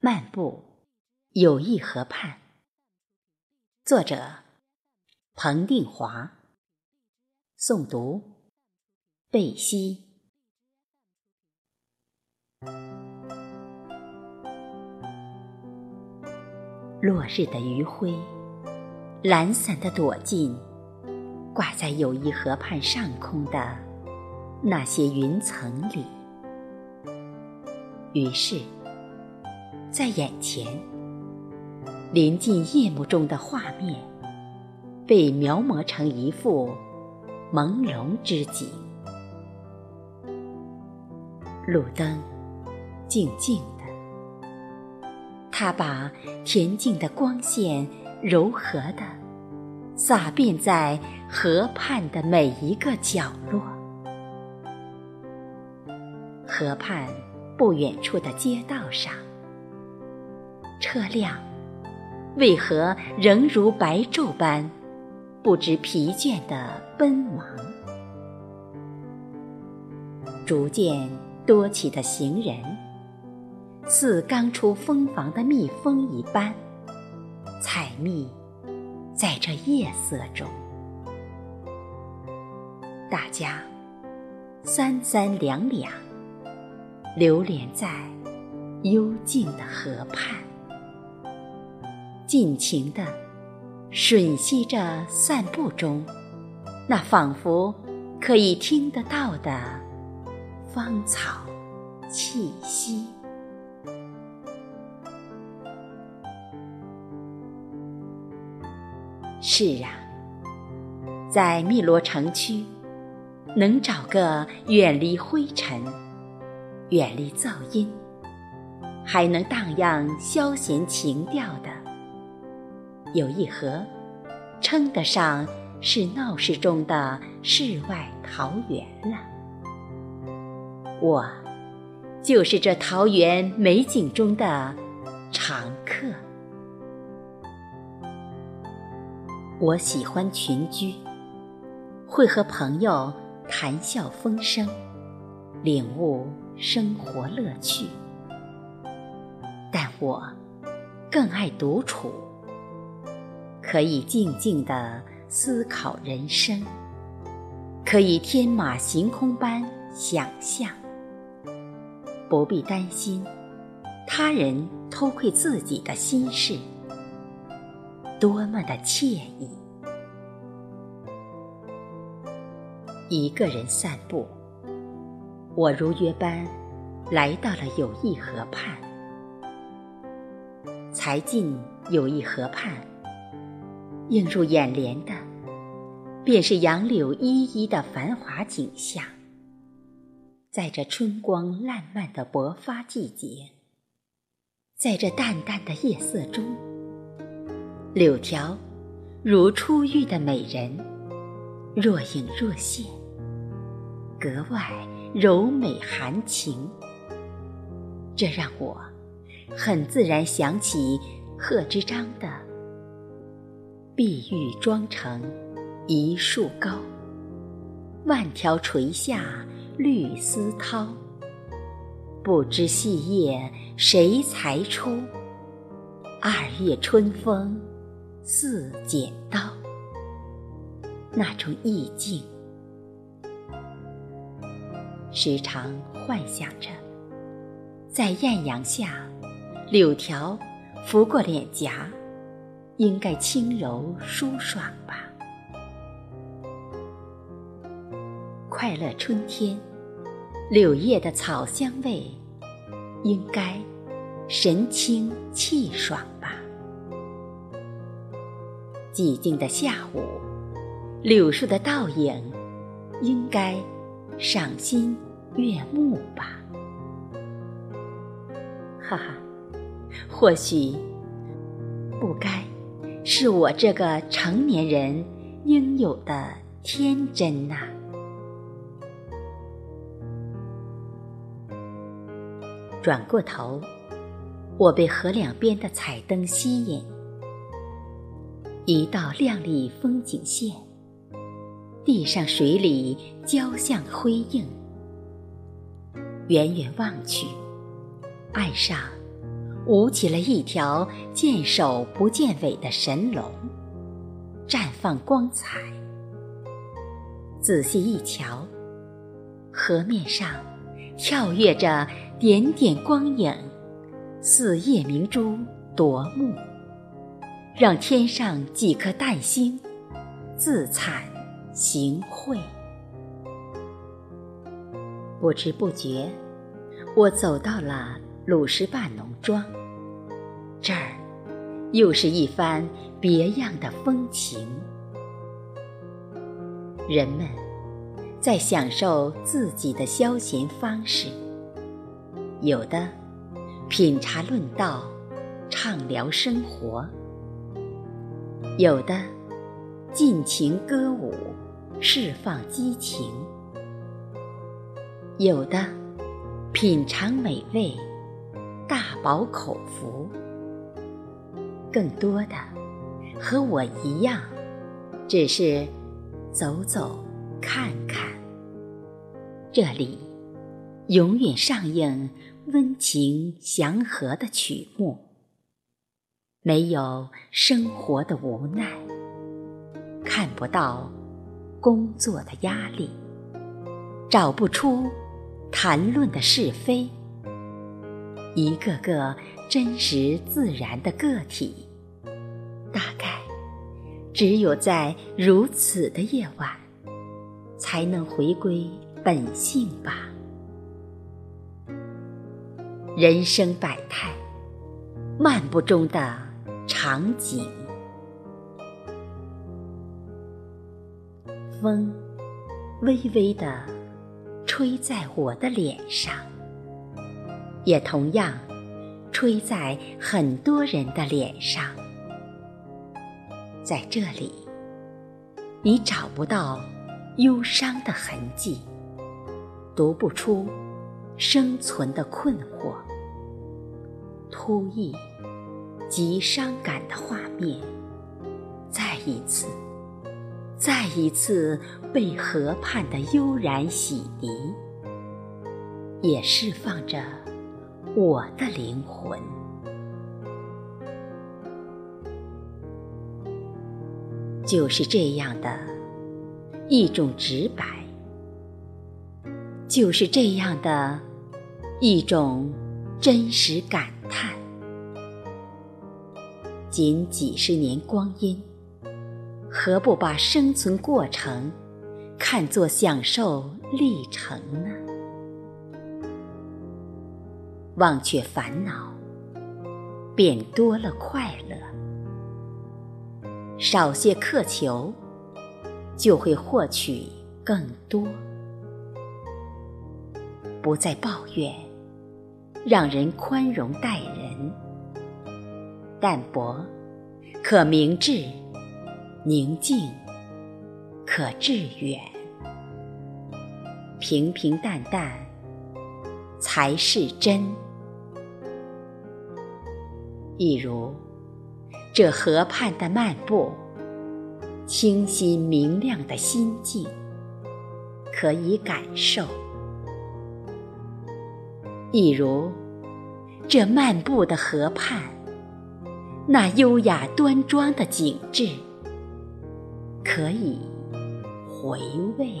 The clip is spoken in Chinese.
漫步友谊河畔，作者彭定华，诵读贝西。落日的余晖，懒散的躲进挂在友谊河畔上空的那些云层里，于是。在眼前，临近夜幕中的画面，被描摹成一幅朦胧之景。路灯静静的，它把恬静的光线柔和的洒遍在河畔的每一个角落。河畔不远处的街道上。车辆为何仍如白昼般不知疲倦地奔忙？逐渐多起的行人，似刚出蜂房的蜜蜂一般，采蜜在这夜色中。大家三三两两流连在幽静的河畔。尽情地吮吸着散步中那仿佛可以听得到的芳草气息。是啊，在汨罗城区，能找个远离灰尘、远离噪音，还能荡漾消闲情调的。有一河，称得上是闹市中的世外桃源了。我，就是这桃源美景中的常客。我喜欢群居，会和朋友谈笑风生，领悟生活乐趣。但我更爱独处。可以静静地思考人生，可以天马行空般想象，不必担心他人偷窥自己的心事，多么的惬意！一个人散步，我如约般来到了友谊河畔，才进友谊河畔。映入眼帘的，便是杨柳依依的繁华景象。在这春光烂漫的勃发季节，在这淡淡的夜色中，柳条如初遇的美人，若隐若现，格外柔美含情。这让我很自然想起贺知章的。碧玉妆成一树高，万条垂下绿丝绦。不知细叶谁裁出？二月春风似剪刀。那种意境，时常幻想着，在艳阳下，柳条拂过脸颊。应该轻柔舒爽吧。快乐春天，柳叶的草香味，应该神清气爽吧。寂静的下午，柳树的倒影，应该赏心悦目吧。哈哈，或许不该。是我这个成年人应有的天真呐。转过头，我被河两边的彩灯吸引，一道亮丽风景线，地上水里交相辉映。远远望去，岸上舞起了一条见首不见尾的神龙，绽放光彩。仔细一瞧，河面上跳跃着点点光影，似夜明珠夺目，让天上几颗淡星自惭形秽。不知不觉，我走到了鲁石坝农庄。这儿，又是一番别样的风情。人们在享受自己的消闲方式，有的品茶论道，畅聊生活；有的尽情歌舞，释放激情；有的品尝美味，大饱口福。更多的和我一样，只是走走看看。这里永远上映温情祥和的曲目，没有生活的无奈，看不到工作的压力，找不出谈论的是非。一个个真实自然的个体，大概只有在如此的夜晚，才能回归本性吧。人生百态，漫步中的场景。风微微的吹在我的脸上。也同样，吹在很多人的脸上。在这里，你找不到忧伤的痕迹，读不出生存的困惑。突兀、极伤感的画面，再一次、再一次被河畔的悠然洗涤，也释放着。我的灵魂，就是这样的一种直白，就是这样的一种真实感叹。仅几十年光阴，何不把生存过程看作享受历程呢？忘却烦恼，便多了快乐；少些苛求，就会获取更多。不再抱怨，让人宽容待人；淡泊，可明志；宁静，可致远；平平淡淡，才是真。一如这河畔的漫步，清新明亮的心境，可以感受；一如这漫步的河畔，那优雅端庄的景致，可以回味。